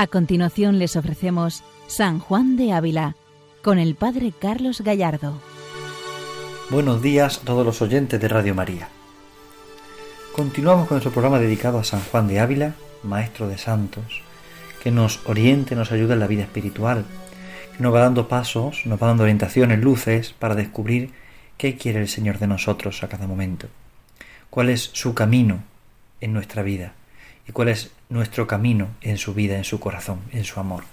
A continuación les ofrecemos San Juan de Ávila con el Padre Carlos Gallardo. Buenos días a todos los oyentes de Radio María. Continuamos con nuestro programa dedicado a San Juan de Ávila, Maestro de Santos, que nos oriente, nos ayuda en la vida espiritual, que nos va dando pasos, nos va dando orientaciones, luces para descubrir qué quiere el Señor de nosotros a cada momento, cuál es su camino en nuestra vida y cuál es nuestro camino en su vida, en su corazón, en su amor.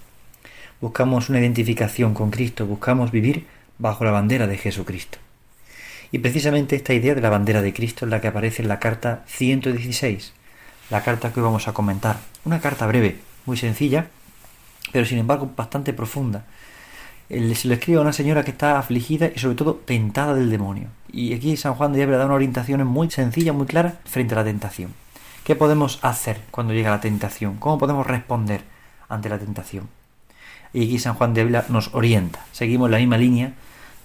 Buscamos una identificación con Cristo, buscamos vivir bajo la bandera de Jesucristo. Y precisamente esta idea de la bandera de Cristo es la que aparece en la carta 116, la carta que hoy vamos a comentar. Una carta breve, muy sencilla, pero sin embargo bastante profunda. Se lo escribe a una señora que está afligida y sobre todo tentada del demonio. Y aquí San Juan de Ávila da una orientación muy sencilla, muy clara frente a la tentación. ¿Qué podemos hacer cuando llega la tentación? ¿Cómo podemos responder ante la tentación? Y aquí San Juan de Ávila nos orienta. Seguimos la misma línea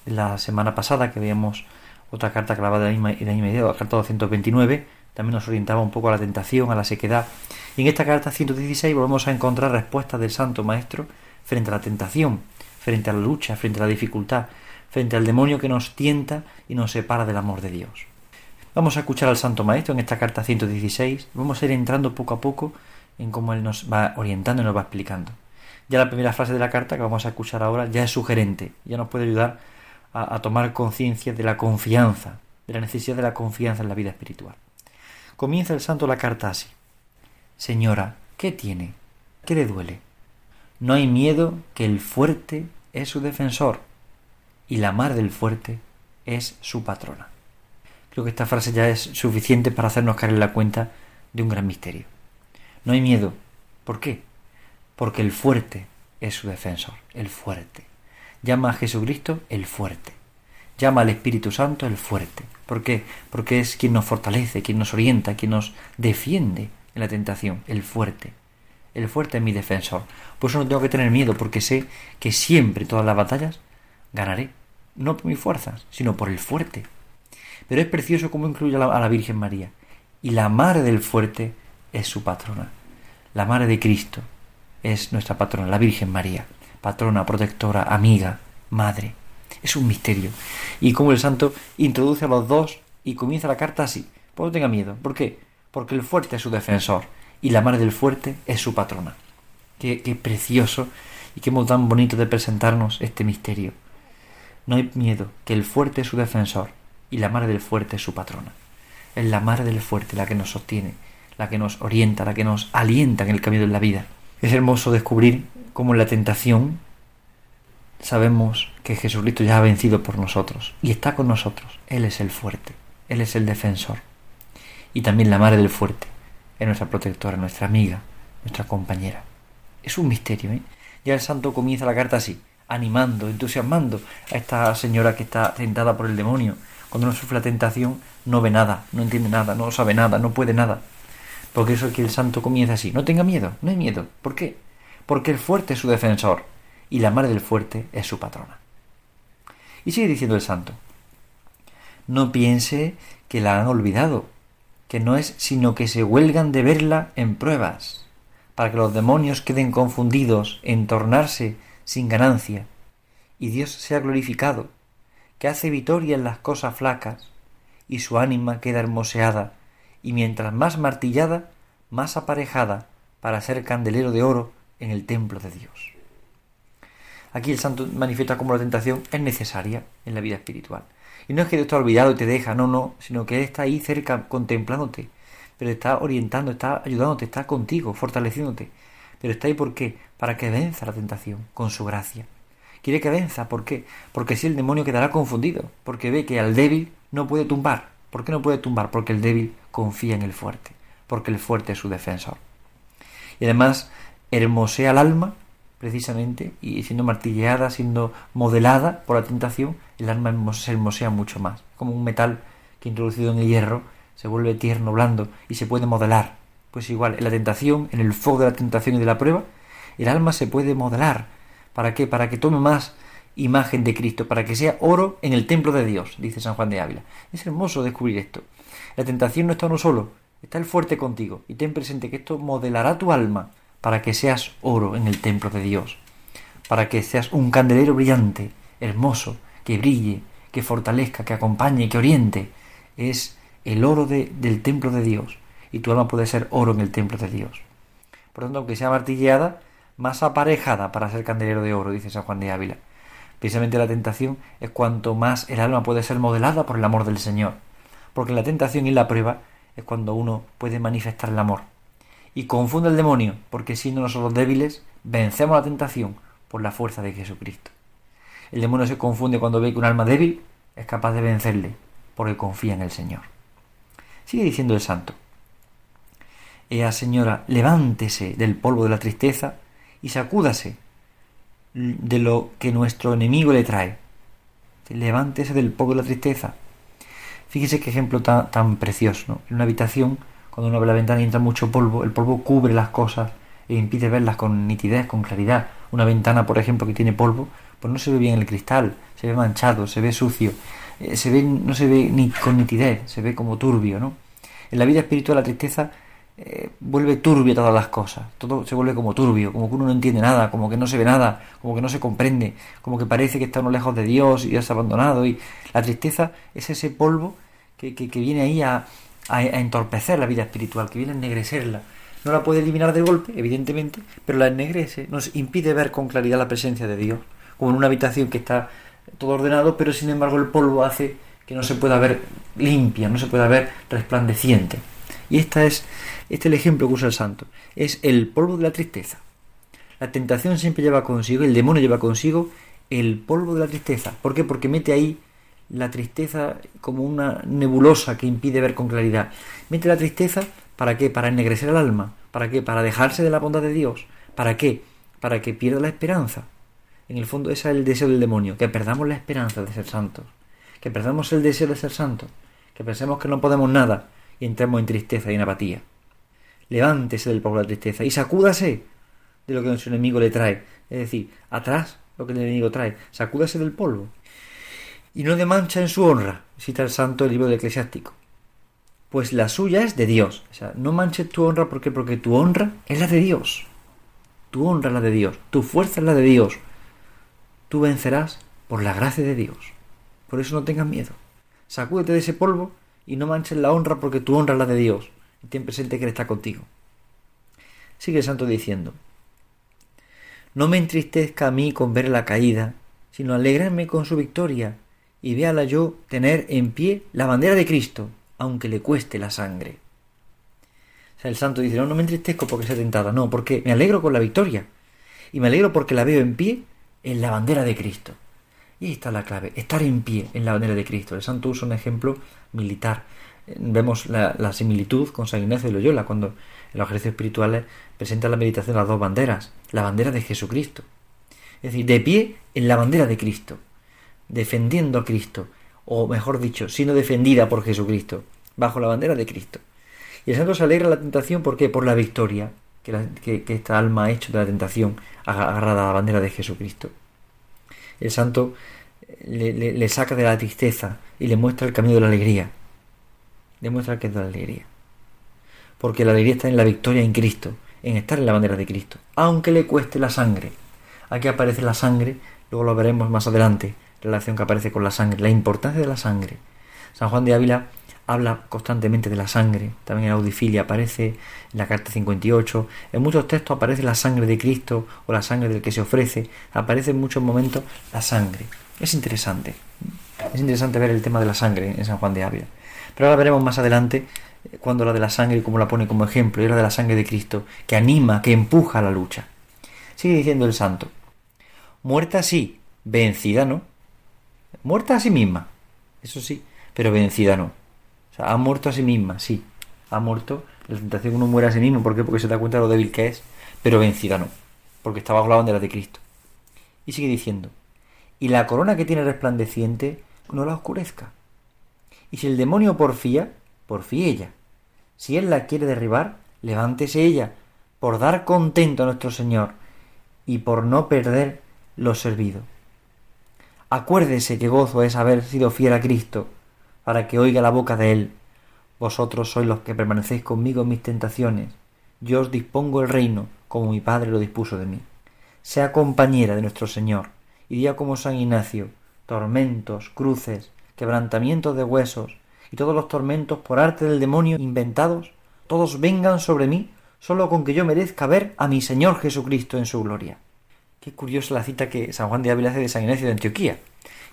de la semana pasada que veíamos otra carta clavada de la misma, la misma idea, la carta 229, también nos orientaba un poco a la tentación, a la sequedad. Y en esta carta 116 volvemos a encontrar respuestas del Santo Maestro frente a la tentación, frente a la lucha, frente a la dificultad, frente al demonio que nos tienta y nos separa del amor de Dios. Vamos a escuchar al Santo Maestro en esta carta 116. Vamos a ir entrando poco a poco en cómo Él nos va orientando y nos va explicando. Ya la primera frase de la carta que vamos a escuchar ahora ya es sugerente, ya nos puede ayudar a, a tomar conciencia de la confianza, de la necesidad de la confianza en la vida espiritual. Comienza el santo la carta así. Señora, ¿qué tiene? ¿Qué le duele? No hay miedo que el fuerte es su defensor y la mar del fuerte es su patrona. Creo que esta frase ya es suficiente para hacernos caer en la cuenta de un gran misterio. No hay miedo. ¿Por qué? Porque el fuerte es su defensor, el fuerte. Llama a Jesucristo el fuerte. Llama al Espíritu Santo el fuerte. ¿Por qué? Porque es quien nos fortalece, quien nos orienta, quien nos defiende en la tentación, el fuerte. El fuerte es mi defensor. Por eso no tengo que tener miedo, porque sé que siempre, todas las batallas, ganaré. No por mis fuerzas, sino por el fuerte, pero es precioso cómo incluye a la, Virgen María. Y la madre del fuerte es su patrona. La madre de Cristo es nuestra patrona, la Virgen María. Patrona, protectora, amiga, madre. Es un misterio. Y como el santo introduce a los dos y comienza la carta así. Pues no tenga miedo. ¿Por qué? Porque el fuerte es su defensor y la madre del fuerte es su patrona. Qué, qué precioso y qué modo tan bonito de presentarnos este misterio. No hay miedo, que el fuerte es su defensor y la madre del fuerte es su patrona. Es la madre del fuerte la que nos sostiene, la que nos orienta, la que nos alienta en el camino de la vida. Es hermoso descubrir cómo en la tentación sabemos que Jesucristo ya ha vencido por nosotros y está con nosotros. Él es el fuerte, Él es el defensor. Y también la madre del fuerte es nuestra protectora, nuestra amiga, nuestra compañera. Es un misterio, ¿eh? Ya el santo comienza la carta así, animando, entusiasmando a esta señora que está tentada por el demonio, cuando uno sufre la tentación, no ve nada, no entiende nada, no sabe nada, no puede nada. Porque eso es que el santo comienza así. No tenga miedo, no hay miedo. ¿Por qué? Porque el fuerte es su defensor y la madre del fuerte es su patrona. Y sigue diciendo el santo. No piense que la han olvidado, que no es sino que se huelgan de verla en pruebas, para que los demonios queden confundidos en tornarse sin ganancia, y Dios sea glorificado que hace vitoria en las cosas flacas, y su ánima queda hermoseada, y mientras más martillada, más aparejada para ser candelero de oro en el templo de Dios. Aquí el santo manifiesta cómo la tentación es necesaria en la vida espiritual. Y no es que Dios te ha olvidado y te deja, no, no, sino que Él está ahí cerca contemplándote, pero está orientando, está ayudándote, está contigo, fortaleciéndote. Pero está ahí ¿por qué? Para que venza la tentación con su gracia quiere que venza. ¿Por qué? Porque si el demonio quedará confundido, porque ve que al débil no puede tumbar. ¿Por qué no puede tumbar? Porque el débil confía en el fuerte, porque el fuerte es su defensor. Y además hermosea el alma, precisamente, y siendo martilleada, siendo modelada por la tentación, el alma se hermosea mucho más. Como un metal que introducido en el hierro se vuelve tierno, blando y se puede modelar. Pues igual, en la tentación, en el fuego de la tentación y de la prueba, el alma se puede modelar, ¿Para qué? Para que tome más imagen de Cristo, para que sea oro en el templo de Dios, dice San Juan de Ávila. Es hermoso descubrir esto. La tentación no está uno solo, está el fuerte contigo. Y ten presente que esto modelará tu alma para que seas oro en el templo de Dios, para que seas un candelero brillante, hermoso, que brille, que fortalezca, que acompañe, que oriente. Es el oro del templo de Dios, y tu alma puede ser oro en el templo de Dios. Por lo tanto, aunque sea martilleada, más aparejada para ser candelero de oro, dice San Juan de Ávila. Precisamente la tentación es cuanto más el alma puede ser modelada por el amor del Señor, porque la tentación y la prueba es cuando uno puede manifestar el amor. Y confunde el demonio, porque siendo nosotros débiles, vencemos la tentación por la fuerza de Jesucristo. El demonio se confunde cuando ve que un alma débil es capaz de vencerle, porque confía en el Señor. Sigue diciendo el santo. Ea señora, levántese del polvo de la tristeza y sacúdase de lo que nuestro enemigo le trae. Levántese del polvo de la tristeza. Fíjese qué ejemplo tan, tan precioso. En una habitación, cuando uno abre la ventana y entra mucho polvo, el polvo cubre las cosas e impide verlas con nitidez, con claridad. Una ventana, por ejemplo, que tiene polvo, pues no se ve bien el cristal, se ve manchado, se ve sucio, eh, se ve, no se ve ni con nitidez, se ve como turbio, ¿no? En la vida espiritual la tristeza eh, vuelve turbia todas las cosas, todo se vuelve como turbio, como que uno no entiende nada, como que no se ve nada, como que no se comprende, como que parece que está uno lejos de Dios y es abandonado. Y la tristeza es ese polvo que, que, viene ahí a, a, entorpecer la vida espiritual, que viene a ennegrecerla. No la puede eliminar de golpe, evidentemente, pero la ennegrece, nos impide ver con claridad la presencia de Dios, como en una habitación que está todo ordenado, pero sin embargo el polvo hace que no se pueda ver limpia, no se pueda ver resplandeciente. Y esta es, este es el ejemplo que usa el santo. Es el polvo de la tristeza. La tentación siempre lleva consigo, el demonio lleva consigo el polvo de la tristeza. ¿Por qué? Porque mete ahí la tristeza como una nebulosa que impide ver con claridad. Mete la tristeza para qué? Para ennegrecer el alma. ¿Para qué? Para dejarse de la bondad de Dios. ¿Para qué? Para que pierda la esperanza. En el fondo ese es el deseo del demonio, que perdamos la esperanza de ser santos, que perdamos el deseo de ser santos, que pensemos que no podemos nada, y entremos en tristeza y en apatía. Levántese del polvo de la tristeza y sacúdase de lo que nuestro enemigo le trae. Es decir, atrás lo que el enemigo trae. Sacúdase del polvo. Y no de mancha en su honra, cita el santo el libro del eclesiástico. Pues la suya es de Dios. O sea, no manches tu honra porque porque tu honra es la de Dios. Tu honra es la de Dios. Tu fuerza es la de Dios. Tú vencerás por la gracia de Dios. Por eso no tengas miedo. Sacúdete de ese polvo y no manches la honra porque tu honra es la de Dios. Y ten presente que Él está contigo. Sigue el santo diciendo, no me entristezca a mí con ver la caída, sino alegrarme con su victoria, y véala yo tener en pie la bandera de Cristo, aunque le cueste la sangre. O sea, el santo dice, no, no me entristezco porque sea tentada, no, porque me alegro con la victoria, y me alegro porque la veo en pie en la bandera de Cristo. Y ahí está la clave, estar en pie en la bandera de Cristo. El santo usa un ejemplo militar. Vemos la, similitud con San Ignacio de Loyola cuando en los ejercicios espirituales presenta la meditación las dos banderas, la bandera de Jesucristo. Es decir, de pie en la bandera de Cristo, defendiendo a Cristo, o mejor dicho, siendo defendida por Jesucristo, bajo la bandera de Cristo. Y el santo se alegra la tentación, ¿por qué? Por la victoria que, que esta alma ha hecho de la tentación agarrada a la bandera de Jesucristo el santo le, saca de la tristeza y le muestra el camino de la alegría. Le muestra que es la alegría. Porque la alegría está en la victoria en Cristo, en estar en la bandera de Cristo, aunque le cueste la sangre. Aquí aparece la sangre, luego lo veremos más adelante, relación que aparece con la sangre, la importancia de la sangre. San Juan de Ávila habla constantemente de la sangre, también en Audifilia aparece en la carta 58, en muchos textos aparece la sangre de Cristo o la sangre del que se ofrece, aparece en muchos momentos la sangre. Es interesante, es interesante ver el tema de la sangre en San Juan de Ávila. Pero ahora veremos más adelante eh, cuando la de la sangre, y cómo la pone como ejemplo, y la de la sangre de Cristo, que anima, que empuja a la lucha. Sigue diciendo el santo, muerta sí, vencida no. Muerta a sí misma, eso sí, pero vencida no. O sea, ha muerto a sí misma, sí. Ha muerto. La tentación uno muere a sí mismo. ¿Por qué? Porque se da cuenta de lo débil que es. Pero vencida no. Porque está bajo la bandera de Cristo. Y sigue diciendo. Y la corona que tiene resplandeciente no la oscurezca. Y si el demonio porfía, porfíe ella. Si él la quiere derribar, levántese ella, por dar contento a nuestro Señor y por no perder lo servido. Acuérdese que gozo es haber sido fiel a Cristo para que oiga la boca de él. Vosotros sois los que permanecéis conmigo en mis tentaciones. Yo os dispongo el reino, como mi Padre lo dispuso de mí. Sea compañera de nuestro Señor, y día como San Ignacio, tormentos, cruces, quebrantamientos de huesos, y todos los tormentos por arte del demonio inventados, todos vengan sobre mí, solo con que yo merezca ver a mi Señor Jesucristo en su gloria. Qué curiosa la cita que San Juan de Ávila hace de San Ignacio de Antioquía.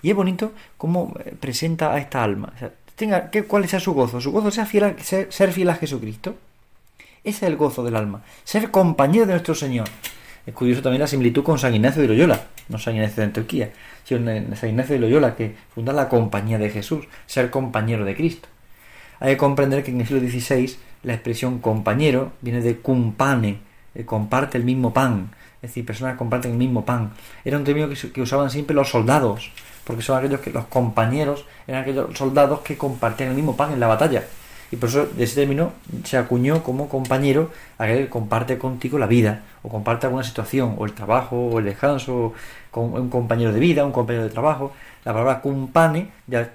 Y es bonito cómo eh, presenta a esta alma. tenga, ¿qué, ¿Cuál sea su gozo? Su gozo sea fiel ser, fiel a Jesucristo. Ese es el gozo del alma. Ser compañero de nuestro Señor. Es curioso también la similitud con San Ignacio de Loyola, no San Ignacio de Antioquía, sino San Ignacio de Loyola, que funda la compañía de Jesús, ser compañero de Cristo. Hay que comprender que en el siglo XVI la expresión compañero viene de cumpane, comparte el mismo pan, es decir, personas que comparten el mismo pan. Era un término que, usaban siempre los soldados, porque son aquellos que los compañeros eran aquellos soldados que compartían el mismo pan en la batalla. Y por eso ese término se acuñó como compañero aquel que comparte contigo la vida, o comparte alguna situación, o el trabajo, o el descanso, con un compañero de vida, un compañero de trabajo. La palabra cumpane ya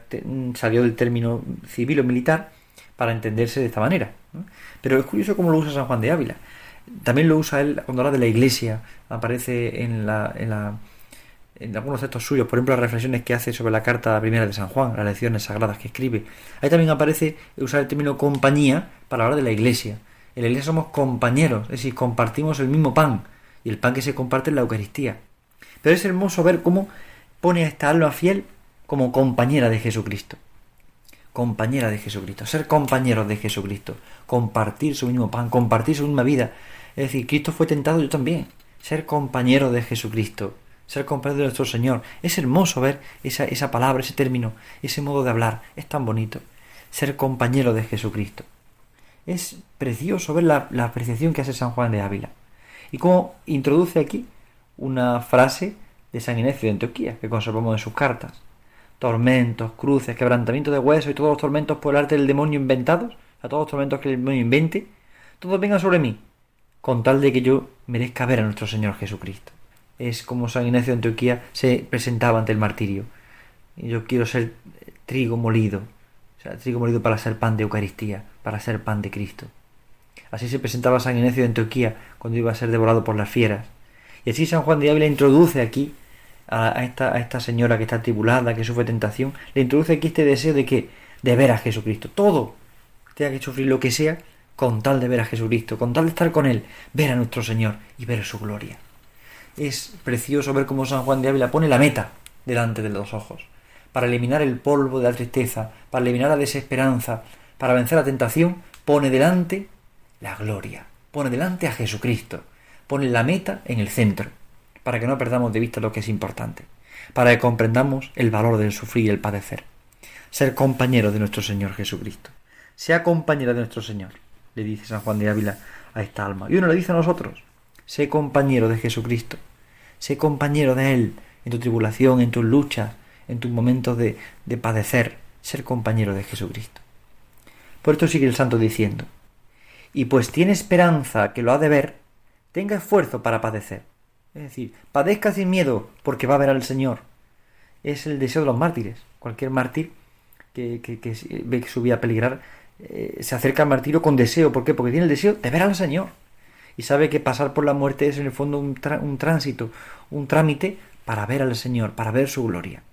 salió del término civil o militar para entenderse de esta manera. Pero es curioso cómo lo usa San Juan de Ávila. También lo usa él cuando habla de la iglesia, aparece en, la, en, la, en algunos textos suyos, por ejemplo las reflexiones que hace sobre la carta primera de San Juan, las lecciones sagradas que escribe. Ahí también aparece usar el término compañía para hablar de la iglesia. En la iglesia somos compañeros, es decir, compartimos el mismo pan, y el pan que se comparte es la Eucaristía. Pero es hermoso ver cómo pone a esta alma fiel como compañera de Jesucristo compañera de Jesucristo, ser compañeros de Jesucristo, compartir su mismo pan, compartir su misma vida. Es decir, Cristo fue tentado, yo también. Ser compañero de Jesucristo, ser compañero de nuestro Señor. Es hermoso ver esa, esa palabra, ese término, ese modo de hablar. Es tan bonito. Ser compañero de Jesucristo. Es precioso ver la, la apreciación que hace San Juan de Ávila. Y cómo introduce aquí una frase de San Ignacio de Antioquía, que conservamos en sus cartas tormentos, cruces, quebrantamiento de huesos y todos los tormentos por el arte del demonio inventados, a todos los tormentos que el demonio invente, todos vengan sobre mí, con tal de que yo merezca ver a nuestro Señor Jesucristo. Es como San Ignacio de Antioquía se presentaba ante el martirio. Yo quiero ser trigo molido, o sea, trigo molido para ser pan de Eucaristía, para ser pan de Cristo. Así se presentaba San Ignacio de Antioquía cuando iba a ser devorado por las fieras. Y así San Juan de Ávila introduce aquí a, esta, a esta señora que está tribulada, que sufre tentación, le introduce aquí este deseo de que, de ver a Jesucristo. Todo tenga que sufrir lo que sea con tal de ver a Jesucristo, con tal de estar con Él, ver a nuestro Señor y ver su gloria. Es precioso ver cómo San Juan de Ávila pone la meta delante de los ojos, para eliminar el polvo de la tristeza, para eliminar la desesperanza, para vencer la tentación, pone delante la gloria, pone delante a Jesucristo, pone la meta en el centro para que no perdamos de vista lo que es importante, para que comprendamos el valor del sufrir y el padecer. Ser compañero de nuestro Señor Jesucristo. Sea compañero de nuestro Señor, le dice San Juan de Ávila a esta alma. Y uno le dice a nosotros, sé compañero de Jesucristo, sé compañero de Él en tu tribulación, en tus luchas, en tus momentos de, de padecer, ser compañero de Jesucristo. Por esto sigue el santo diciendo, y pues tiene esperanza que lo ha de ver, tenga esfuerzo para padecer es decir, padezca sin miedo porque va a ver al Señor. Es el deseo de los mártires. Cualquier mártir que, ve que su vida peligrar eh, se acerca al martirio con deseo. ¿Por qué? Porque tiene el deseo de ver al Señor. Y sabe que pasar por la muerte es en el fondo un, un tránsito, un trámite para ver al Señor, para ver su gloria.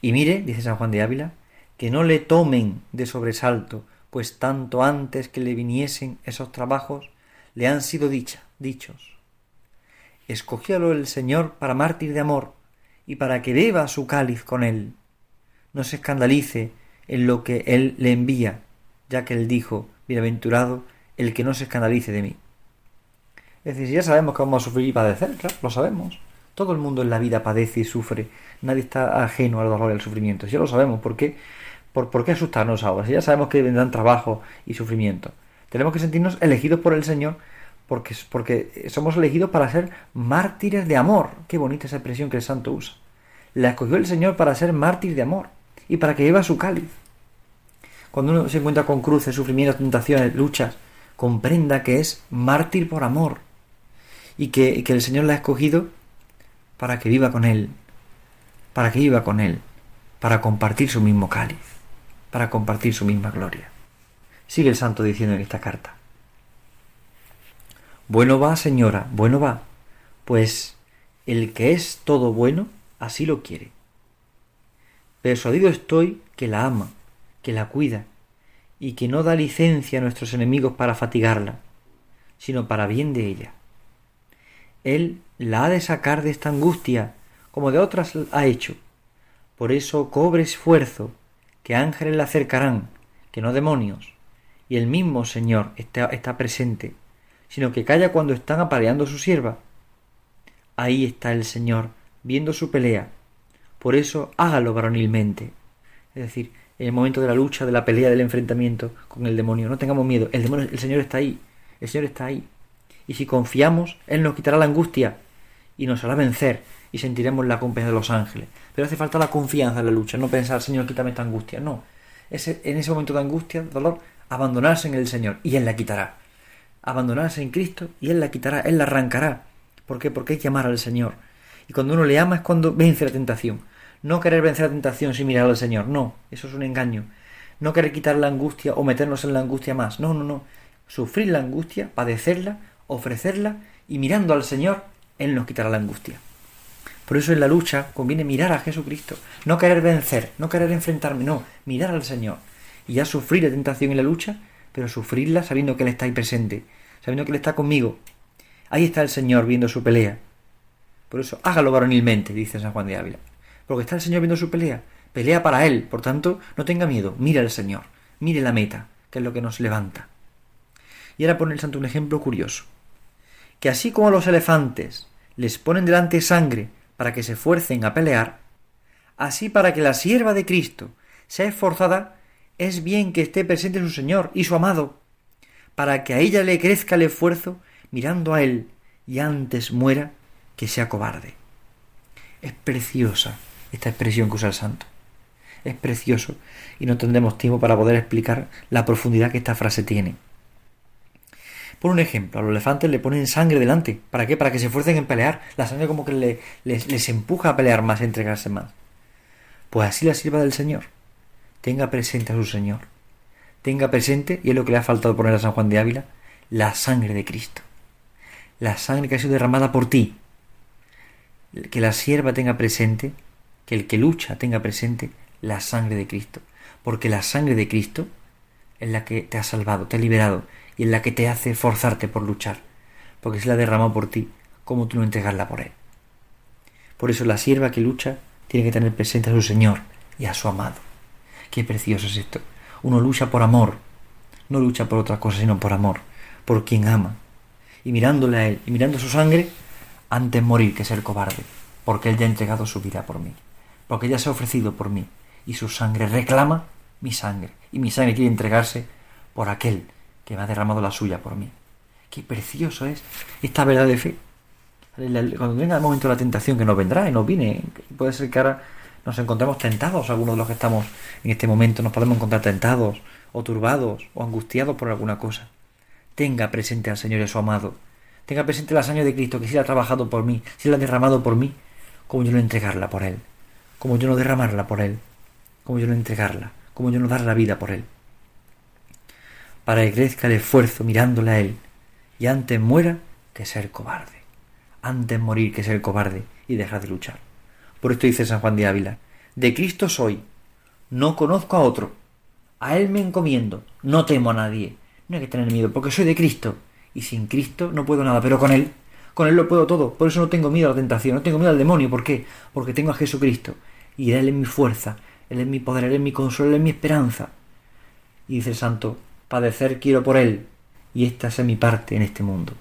Y mire, dice San Juan de Ávila, que no le tomen de sobresalto, pues tanto antes que le viniesen esos trabajos, le han sido dicha, dichos escogiólo el Señor para mártir de amor y para que beba su cáliz con él. No se escandalice en lo que él le envía, ya que él dijo, bienaventurado el que no se escandalice de mí. Es decir, ya sabemos que vamos a sufrir y padecer, claro, lo sabemos. Todo el mundo en la vida padece y sufre. Nadie está ajeno al dolor y al sufrimiento. Ya lo sabemos. ¿Por qué, por, ¿por qué asustarnos ahora? Si ya sabemos que vendrán trabajo y sufrimiento. Tenemos que sentirnos elegidos por el Señor porque, porque somos elegidos para ser mártires de amor. Qué bonita esa expresión que el santo usa. La escogió el Señor para ser mártir de amor y para que lleva su cáliz. Cuando uno se encuentra con cruces, sufrimientos, tentaciones, luchas, comprenda que es mártir por amor y que, que el Señor la ha escogido para que viva con Él, para que viva con Él, para compartir su mismo cáliz, para compartir su misma gloria. Sigue el santo diciendo en esta carta Bueno va, señora, bueno va. Pues el que es todo bueno, así lo quiere. Persuadido estoy que la ama, que la cuida, y que no da licencia a nuestros enemigos para fatigarla, sino para bien de ella. Él la ha de sacar de esta angustia, como de otras ha hecho. Por eso cobre esfuerzo, que ángeles la acercarán, que no demonios, y el mismo Señor está, presente, sino que calla cuando están apareando su sierva. Ahí está el Señor, viendo su pelea. Por eso hágalo varonilmente. Es decir, en el momento de la lucha, de la pelea, del enfrentamiento con el demonio, no tengamos miedo. El demonio, el Señor está ahí. El Señor está ahí. Y si confiamos, Él nos quitará la angustia y nos hará vencer y sentiremos la compañía de los ángeles. Pero hace falta la confianza en la lucha, no pensar, Señor, quítame esta angustia. No. En ese momento de angustia, dolor, abandonarse en el Señor y Él la quitará. Abandonarse en Cristo y Él la quitará, Él la arrancará. ¿Por qué? Porque hay que amar al Señor. Y cuando uno le ama es cuando vence la tentación. No querer vencer la tentación sin mirar al Señor. No, eso es un engaño. No querer quitar la angustia o meternos en la angustia más. No, no, no. Sufrir la angustia, padecerla, ofrecerla y mirando al Señor, Él nos quitará la angustia. Por eso en la lucha conviene mirar a Jesucristo. No querer vencer, no querer enfrentarme, no, mirar al Señor. Y ya sufrir la tentación y la lucha, pero sufrirla sabiendo que Él está ahí presente, sabiendo que Él está conmigo. Ahí está el Señor viendo su pelea. Por eso hágalo varonilmente, dice San Juan de Ávila. Porque está el Señor viendo su pelea. Pelea para Él. Por tanto, no tenga miedo. Mire al Señor. Mire la meta, que es lo que nos levanta. Y ahora pone el santo un ejemplo curioso. Que así como los elefantes les ponen delante sangre para que se esfuercen a pelear, así para que la sierva de Cristo sea esforzada, es bien que esté presente su Señor y su amado, para que a ella le crezca el esfuerzo mirando a Él y antes muera que sea cobarde. Es preciosa esta expresión que usa el santo. Es precioso y no tendremos tiempo para poder explicar la profundidad que esta frase tiene. Por un ejemplo, a los elefantes le ponen sangre delante. ¿Para qué? Para que se esfuercen en pelear. La sangre como que les, les empuja a pelear más, a entregarse más. Pues así la sirva del Señor. Tenga presente a su Señor. Tenga presente, y es lo que le ha faltado poner a San Juan de Ávila, la sangre de Cristo. La sangre que ha sido derramada por ti. Que la sierva tenga presente, que el que lucha tenga presente la sangre de Cristo. Porque la sangre de Cristo es la que te ha salvado, te ha liberado y en la que te hace forzarte por luchar, porque se la derramado por ti, ¿cómo tú no entregarla por él? Por eso la sierva que lucha tiene que tener presente a su Señor y a su amado. Qué precioso es esto. Uno lucha por amor, no lucha por otra cosa, sino por amor, por quien ama. Y mirándole a él y mirando su sangre, antes morir que ser cobarde, porque él ya ha entregado su vida por mí, porque ya se ha ofrecido por mí, y su sangre reclama mi sangre, y mi sangre quiere entregarse por aquel que me ha derramado la suya por mí. Qué precioso es esta verdad de fe. Cuando venga el momento de la tentación que nos vendrá y nos viene, puede ser que ahora nos encontremos tentados, algunos de los que estamos en este momento nos podemos encontrar tentados o turbados o angustiados por alguna cosa. Tenga presente al Señor y a su amado. Tenga presente la sangre de Cristo que si la ha trabajado por mí, si la ha derramado por mí, como yo no entregarla por Él, como yo no derramarla por Él, como yo no entregarla, como yo no dar la vida por Él para que crezca el esfuerzo mirándole a él, y antes muera que ser cobarde, antes morir que ser cobarde y dejar de luchar. Por esto dice San Juan de Ávila, de Cristo soy, no conozco a otro, a Él me encomiendo, no temo a nadie, no hay que tener miedo, porque soy de Cristo, y sin Cristo no puedo nada, pero con Él, con Él lo puedo todo, por eso no tengo miedo a la tentación, no tengo miedo al demonio, ¿por qué? Porque tengo a Jesucristo, y Él es mi fuerza, Él es mi poder, Él es mi consuelo, Él es mi esperanza. Y dice el santo, Padecer quiero por Él, y esta es mi parte en este mundo.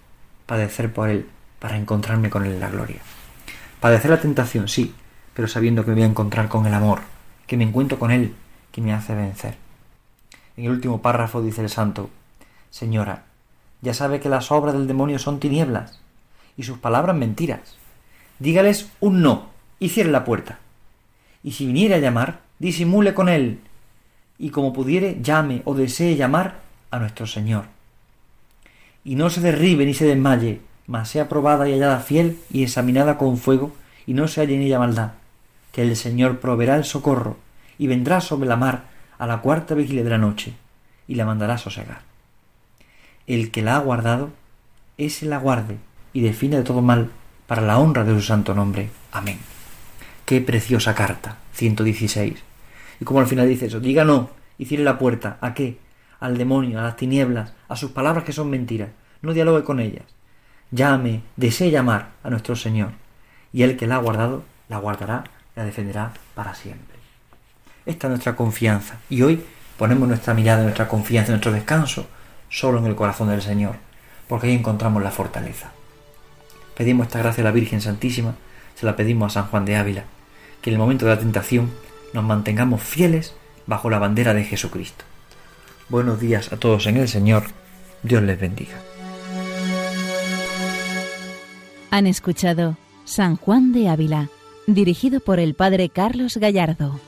Padecer por Él, para encontrarme con Él en la gloria. Padecer la tentación, sí, pero sabiendo que me voy a encontrar con el amor, que me encuentro con Él, que me hace vencer. En el último párrafo dice el santo, Señora, ya sabe que las obras del demonio son tinieblas, y sus palabras mentiras. Dígales un no, y cierre la puerta. Y si viniera a llamar, disimule con él, y como pudiere llame o desee llamar a nuestro Señor. Y no se derribe ni se desmaye, mas sea probada y hallada fiel y examinada con fuego, y no se halle en ella maldad, que el Señor proveerá el socorro, y vendrá sobre la mar a la cuarta vigilia de la noche, y la mandará sosegar. El que la ha guardado, ese la guarde y define de todo mal para la honra de su santo nombre. Amén. Qué preciosa carta, 116. Y como al final dice eso, diga no y cierre la puerta. ¿A qué? Al demonio, a las tinieblas, a sus palabras que son mentiras. No dialogue con ellas. Llame, desee llamar a nuestro Señor. Y el que la ha guardado, la guardará, la defenderá para siempre. Esta es nuestra confianza. Y hoy ponemos nuestra mirada, nuestra confianza, nuestro descanso solo en el corazón del Señor, porque ahí encontramos la fortaleza. Pedimos esta gracia a la Virgen Santísima, se la pedimos a San Juan de Ávila, que en el momento de la tentación nos mantengamos fieles bajo la bandera de Jesucristo. Buenos días a todos en el Señor, Dios les bendiga. Han escuchado San Juan de Ávila, dirigido por el Padre Carlos Gallardo.